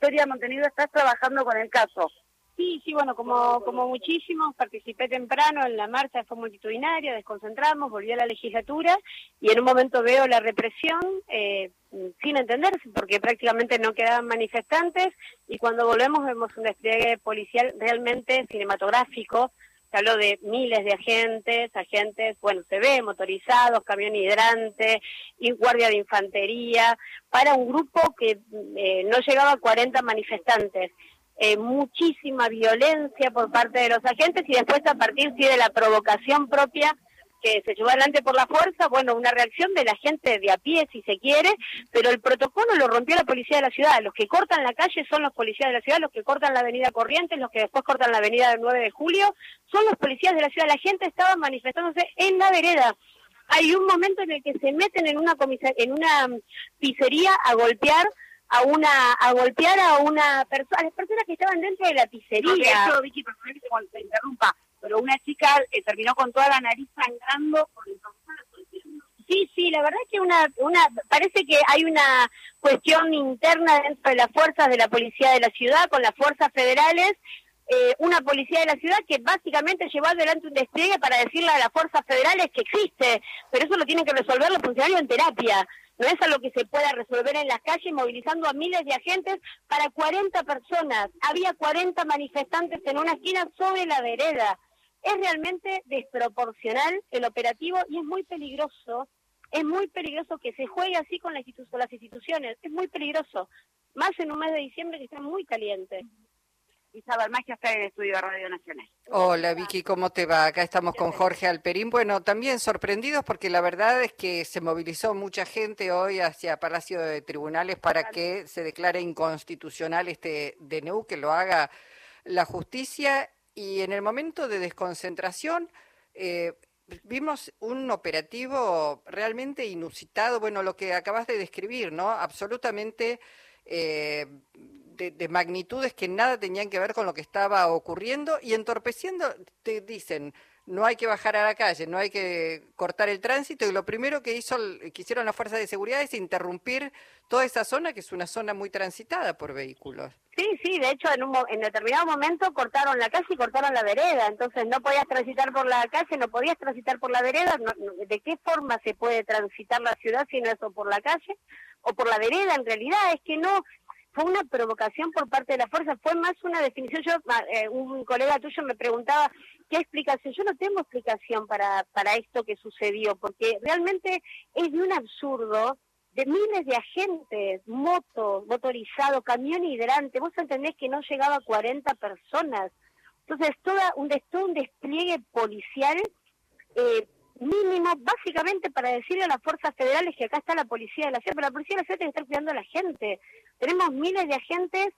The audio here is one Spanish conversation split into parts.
Victoria Montenido, estás trabajando con el caso. Sí, sí, bueno, como, como muchísimos, participé temprano en la marcha, fue multitudinaria, desconcentramos, volví a la legislatura y en un momento veo la represión eh, sin entenderse, porque prácticamente no quedaban manifestantes y cuando volvemos vemos un despliegue policial realmente cinematográfico, se habló de miles de agentes, agentes, bueno, se ve, motorizados, camión hidrante, y guardia de infantería, para un grupo que eh, no llegaba a 40 manifestantes. Eh, muchísima violencia por parte de los agentes y después a partir sí, de la provocación propia que se llevó adelante por la fuerza, bueno, una reacción de la gente de a pie, si se quiere, pero el protocolo lo rompió la policía de la ciudad. Los que cortan la calle son los policías de la ciudad, los que cortan la avenida Corrientes, los que después cortan la avenida del 9 de julio, son los policías de la ciudad. La gente estaba manifestándose en la vereda. Hay un momento en el que se meten en una en una pizzería a golpear a una a golpear a una persona a las personas que estaban dentro de la pizzería. No, Vicky, que interrumpa pero una chica eh, terminó con toda la nariz sangrando por el Sí, sí, la verdad es que una, una, parece que hay una cuestión interna dentro de las fuerzas de la policía de la ciudad, con las fuerzas federales, eh, una policía de la ciudad que básicamente llevó adelante un despliegue para decirle a las fuerzas federales que existe, pero eso lo tienen que resolver los funcionarios en terapia. No es algo que se pueda resolver en las calles movilizando a miles de agentes para 40 personas. Había 40 manifestantes en una esquina sobre la vereda es realmente desproporcional el operativo y es muy peligroso, es muy peligroso que se juegue así con, las instituciones, es muy peligroso, más en un mes de diciembre que está muy caliente. Isabel Magia está en el estudio de Radio Nacional. Hola Vicky, ¿cómo te va? Acá estamos con Jorge Alperín. Bueno, también sorprendidos porque la verdad es que se movilizó mucha gente hoy hacia Palacio de Tribunales para que se declare inconstitucional este DNU, que lo haga la justicia y en el momento de desconcentración eh, vimos un operativo realmente inusitado, bueno, lo que acabas de describir, ¿no? Absolutamente eh, de, de, magnitudes que nada tenían que ver con lo que estaba ocurriendo y entorpeciendo, te dicen, no hay que bajar a la calle, no hay que cortar el tránsito y lo primero que hizo que hicieron las fuerzas de seguridad es interrumpir toda esa zona que es una zona muy transitada por vehículos. Sí, sí, de hecho en un en determinado momento cortaron la calle y cortaron la vereda, entonces no podías transitar por la calle, no podías transitar por la vereda, ¿de qué forma se puede transitar la ciudad si no es por la calle o por la vereda? En realidad es que no fue una provocación por parte de la fuerza, fue más una definición. Yo, eh, un colega tuyo me preguntaba qué explicación. Yo no tengo explicación para, para esto que sucedió, porque realmente es de un absurdo de miles de agentes, motos, motorizado, camión hidrante. Vos entendés que no llegaba a 40 personas. Entonces, toda un, todo un despliegue policial eh, mínimo, básicamente para decirle a las fuerzas federales que acá está la policía de la ciudad, pero la policía de la ciudad tiene que estar cuidando a la gente. Tenemos miles de agentes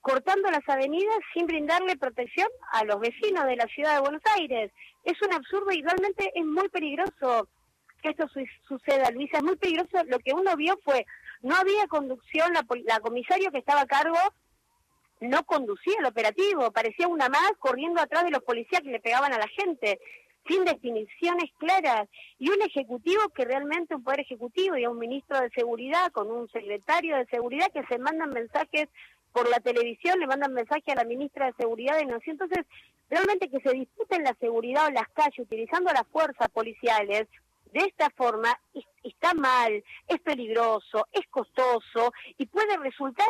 cortando las avenidas sin brindarle protección a los vecinos de la ciudad de Buenos Aires. Es un absurdo y realmente es muy peligroso que esto suceda, Luisa. Es muy peligroso. Lo que uno vio fue, no había conducción, la, la comisario que estaba a cargo no conducía el operativo, parecía una más corriendo atrás de los policías que le pegaban a la gente sin definiciones claras, y un ejecutivo que realmente un poder ejecutivo y un ministro de seguridad con un secretario de seguridad que se mandan mensajes por la televisión, le mandan mensaje a la ministra de seguridad de Nación. Entonces, realmente que se disputen la seguridad o las calles utilizando las fuerzas policiales de esta forma está mal, es peligroso, es costoso y puede resultar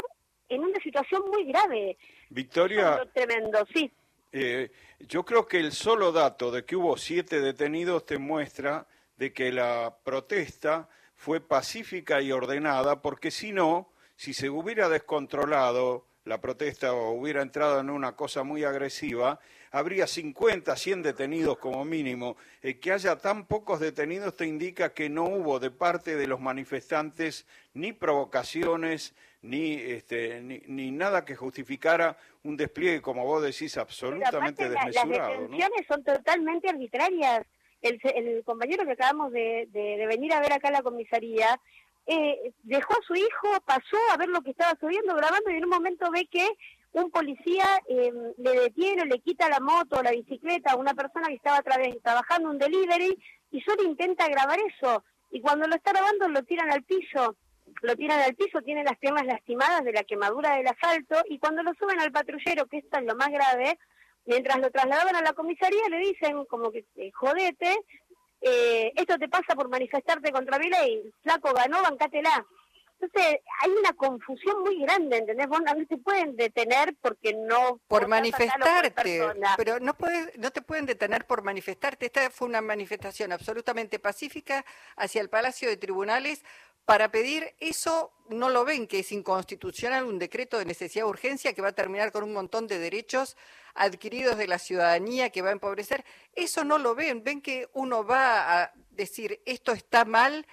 en una situación muy grave. Victoria. Tremendo, sí. Eh, yo creo que el solo dato de que hubo siete detenidos te muestra de que la protesta fue pacífica y ordenada, porque si no, si se hubiera descontrolado la protesta o hubiera entrado en una cosa muy agresiva, habría 50, 100 detenidos como mínimo. El que haya tan pocos detenidos te indica que no hubo de parte de los manifestantes ni provocaciones, ni, este, ni, nada que justificara un despliegue, como vos decís, absolutamente desmesurado. las detenciones son totalmente arbitrarias. El, el, compañero que acabamos de, venir a ver acá a la comisaría eh, dejó a su hijo, pasó a ver lo que estaba subiendo, grabando, y en un momento ve que un policía eh, le detiene, le quita la moto la bicicleta a una persona que estaba trabajando un delivery y solo intenta grabar eso. Y cuando lo está grabando lo tiran al piso lo tiran al piso, tiene las piernas lastimadas de la quemadura del asfalto y cuando lo suben al patrullero, que esto es lo más grave, mientras lo trasladaban a la comisaría le dicen como que eh, jodete, eh, esto te pasa por manifestarte contra mi ley, flaco ganó, bancátela. Entonces, hay una confusión muy grande, ¿entendés? Vos no te pueden detener porque no... Por manifestarte, pero no, puedes, no te pueden detener por manifestarte. Esta fue una manifestación absolutamente pacífica hacia el Palacio de Tribunales para pedir eso, no lo ven que es inconstitucional un decreto de necesidad de urgencia que va a terminar con un montón de derechos adquiridos de la ciudadanía que va a empobrecer. Eso no lo ven, ven que uno va a decir esto está mal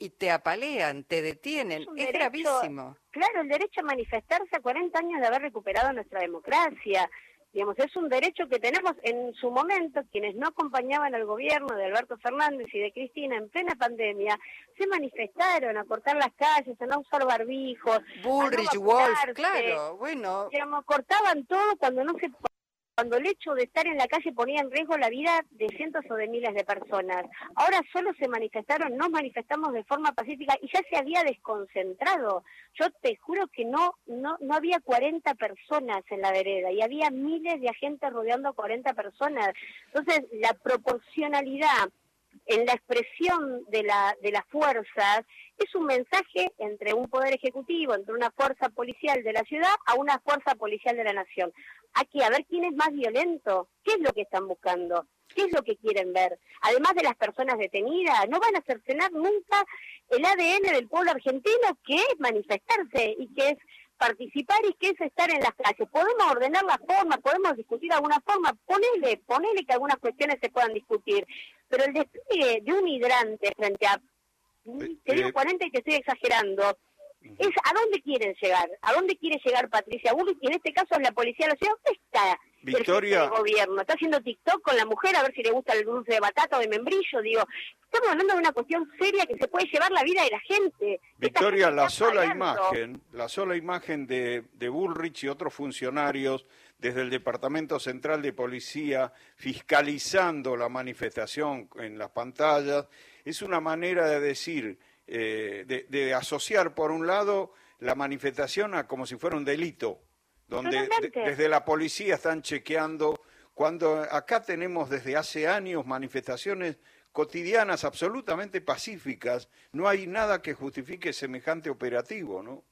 y te apalean, te detienen. Es, gravísimo. Claro, el derecho a manifestarse a 40 años de haber recuperado nuestra democracia. Digamos, es un derecho que tenemos en su momento, quienes no acompañaban al gobierno de Alberto Fernández y de Cristina en plena pandemia, se manifestaron a cortar las calles, a no usar barbijos. Bullrich, Wolf, claro, bueno. Digamos, cortaban todo cuando no se cuando el hecho de estar en la calle ponía en riesgo la vida de cientos o de miles de personas. Ahora solo se manifestaron, nos manifestamos de forma pacífica y ya se había desconcentrado. Yo te juro que no, no, no había 40 personas en la vereda y había miles de agentes rodeando a 40 personas. Entonces, la proporcionalidad en la expresión de, la, de las fuerzas es un mensaje entre un poder ejecutivo, entre una fuerza policial de la ciudad a una fuerza policial de la nación. Aquí, a ver quién es más violento, qué es lo que están buscando, qué es lo que quieren ver. Además de las personas detenidas, no van a cercenar nunca el ADN del pueblo argentino, que es manifestarse y que es participar y que es estar en las calles. Podemos ordenar la forma, podemos discutir alguna forma, ponele, ponele que algunas cuestiones se puedan discutir, pero el despliegue de un hidrante frente a, eh, te digo 40 eh, y te estoy exagerando, es a dónde quieren llegar, a dónde quiere llegar Patricia Bullrich, y en este caso es la policía de la ciudad, ¿dónde está Victoria. el gobierno? ¿Está haciendo TikTok con la mujer a ver si le gusta el dulce de batata o de membrillo? Digo, estamos hablando de una cuestión seria que se puede llevar la vida de la gente. Victoria, la sola imagen, la sola imagen de, de Bullrich y otros funcionarios desde el Departamento Central de Policía fiscalizando la manifestación en las pantallas, es una manera de decir eh, de, asociar, por un lado, la manifestación a como si fuera un delito, donde desde la policía están chequeando, cuando acá tenemos desde hace años manifestaciones cotidianas absolutamente pacíficas, no hay nada que justifique semejante operativo, ¿no?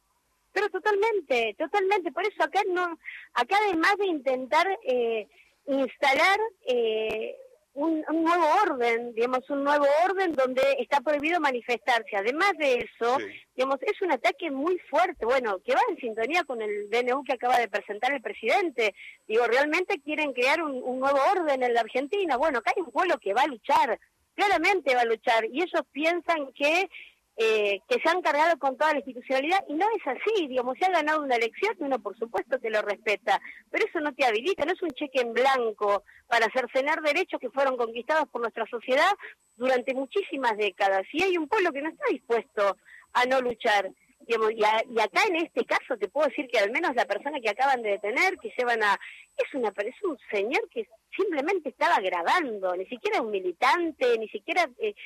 Pero totalmente, totalmente. Por eso acá no, acá además de intentar eh, instalar eh, un, nuevo orden, digamos, un nuevo orden donde está prohibido manifestarse. Además de eso, digamos, es un ataque muy fuerte, bueno, que va en sintonía con el DNU que acaba de presentar el presidente. Digo, realmente quieren crear un, un nuevo orden en la Argentina. Bueno, acá hay un pueblo que va a luchar, claramente va a luchar, y ellos piensan que eh, que se han cargado con toda la institucionalidad y no es así, digamos, se ha ganado una elección y uno por supuesto te lo respeta, pero eso no te habilita, no es un cheque en blanco para cercenar derechos que fueron conquistados por nuestra sociedad durante muchísimas décadas y hay un pueblo que no está dispuesto a no luchar. Digamos, y, acá en este caso te puedo decir que al menos la persona que acaban de detener, que llevan a... Es, una, es un señor que simplemente estaba grabando, ni siquiera un militante, ni siquiera... Eh,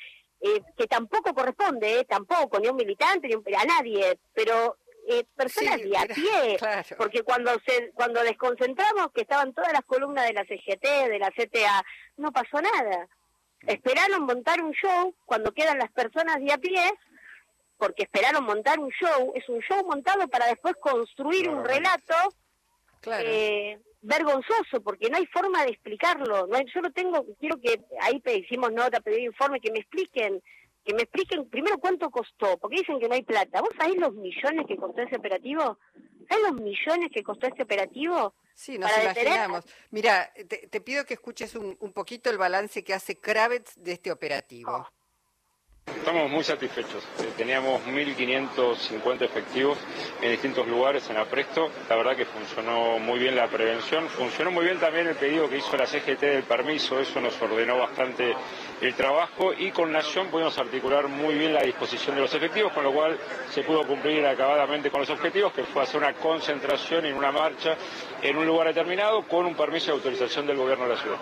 eh, que tampoco corresponde, eh, tampoco, ni a un militante, ni a nadie, pero eh, personas de a pie, porque cuando se, cuando desconcentramos que estaban todas las columnas de la CGT, de la CTA, no pasó nada. Esperaron montar un show cuando quedan las personas de a pie, porque esperaron montar un show, es un show montado para después construir un relato eh, vergonzoso, porque no hay forma de explicarlo. No yo no tengo, quiero que ahí hicimos nota, pedí informe, que me expliquen, que me expliquen primero cuánto costó, porque dicen que no hay plata. ¿Vos sabés los millones que costó ese operativo? ¿Sabés los millones que costó ese operativo? Sí, nos imaginamos. Mira, te, pido que escuches un, un, poquito el balance que hace Kravitz de este operativo. Oh. Estamos muy satisfechos. Eh, teníamos 1.550 efectivos en distintos lugares en Apresto. La verdad que funcionó muy bien la prevención. Funcionó muy bien también el pedido que hizo la CGT del permiso. Eso nos ordenó bastante el trabajo y con Nación pudimos articular muy bien la disposición de los efectivos, con lo cual se pudo cumplir acabadamente con los objetivos, que fue hacer una concentración en una marcha en un lugar determinado con un permiso de autorización del gobierno de la ciudad.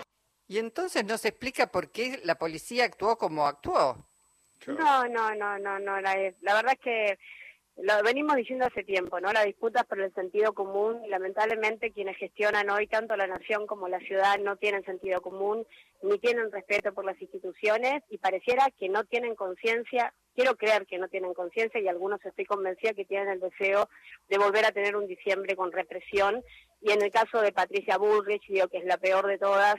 Y entonces nos explica por qué la policía actuó como actuó. No, no, no, no, no. La, la verdad es que lo venimos diciendo hace tiempo, ¿no? La disputa por el sentido común lamentablemente quienes gestionan hoy tanto la nación como la ciudad no tienen sentido común ni tienen respeto por las instituciones y pareciera que no tienen conciencia, quiero creer que no tienen conciencia y algunos estoy convencida que tienen el deseo de volver a tener un diciembre con represión y en el caso de Patricia Bullrich, digo que es la peor de todas,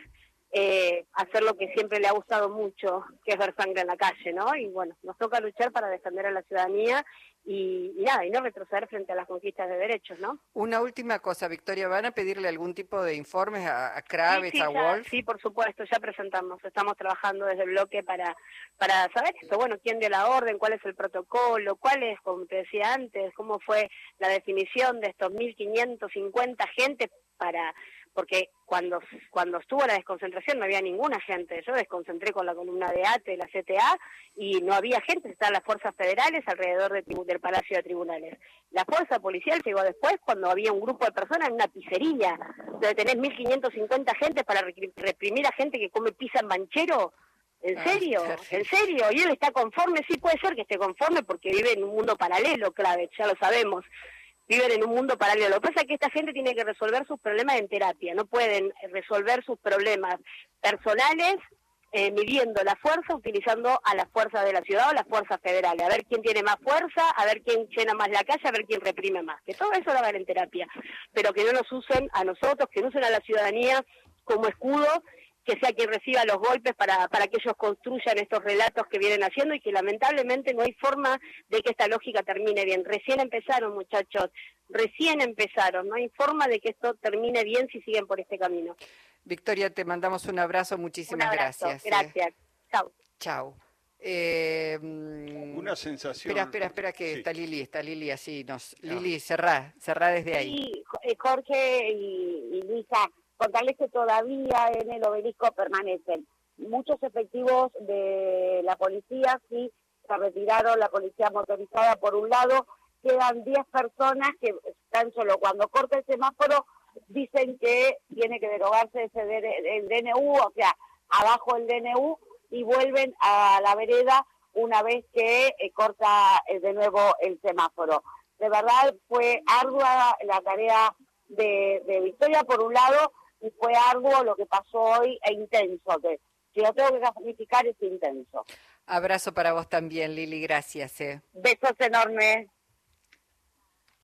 eh, hacer lo que siempre le ha gustado mucho, que es ver sangre en la calle, ¿no? Y bueno, nos toca luchar para defender a la ciudadanía y, nada, y no retroceder frente a las conquistas de derechos, ¿no? Una última cosa, Victoria, ¿van a pedirle algún tipo de informes a, a Kraves, a Wolf? Sí, por supuesto, ya presentamos, estamos trabajando desde el bloque para, para saber esto, bueno, quién dio la orden, cuál es el protocolo, cuál es, como te decía antes, cómo fue la definición de estos 1.550 agentes para porque cuando, cuando estuvo la desconcentración no había ninguna gente. Yo desconcentré con la columna de ATE, la CTA, y no había gente, estaban las fuerzas federales alrededor del Palacio de Tribunales. La fuerza policial llegó después cuando había un grupo de personas en una pizzería, donde tenés 1.550 gente para reprimir a gente que come pizza en banchero. ¿En ah, serio? ¿En serio? ¿Y él está conforme? Sí, puede ser que esté conforme porque vive en un mundo paralelo, clave, ya lo sabemos viven en un mundo paralelo. Lo que pasa es que esta gente tiene que resolver sus problemas en terapia, no pueden resolver sus problemas personales eh, midiendo la fuerza, utilizando a la fuerza de la ciudad o las fuerzas federales, a ver quién tiene más fuerza, a ver quién llena más la calle, a ver quién reprime más. Que todo eso lo hagan en terapia, pero que no nos usen a nosotros, que no usen a la ciudadanía como escudo que sea quien reciba los golpes para, para que ellos construyan estos relatos que vienen haciendo y que lamentablemente no hay forma de que esta lógica termine bien. Recién empezaron, muchachos, recién empezaron, no hay forma de que esto termine bien si siguen por este camino. Victoria, te mandamos un abrazo, muchísimas gracias. ¿eh? Gracias. Chao. Chao. Eh, Una sensación. Espera, espera, espera, que está Lili, está Lili así. Nos, Lili, cerrá, cerrá desde ahí. Sí, eh, Jorge y, y Luisa contarles que todavía en el obelisco permanecen muchos efectivos de la policía, sí, se retiraron la policía motorizada por un lado, quedan 10 personas que están solo cuando corta el semáforo dicen que tiene que derogarse ese el DNU, o sea, abajo el DNU y vuelven a la vereda una vez que eh, corta eh, de nuevo el semáforo. De verdad fue ardua la tarea de Victoria por un lado y fue arduo lo que pasó hoy e intenso, que si lo tengo que calificar es intenso. Abrazo para vos también, Lili, gracias. Eh. Besos enormes.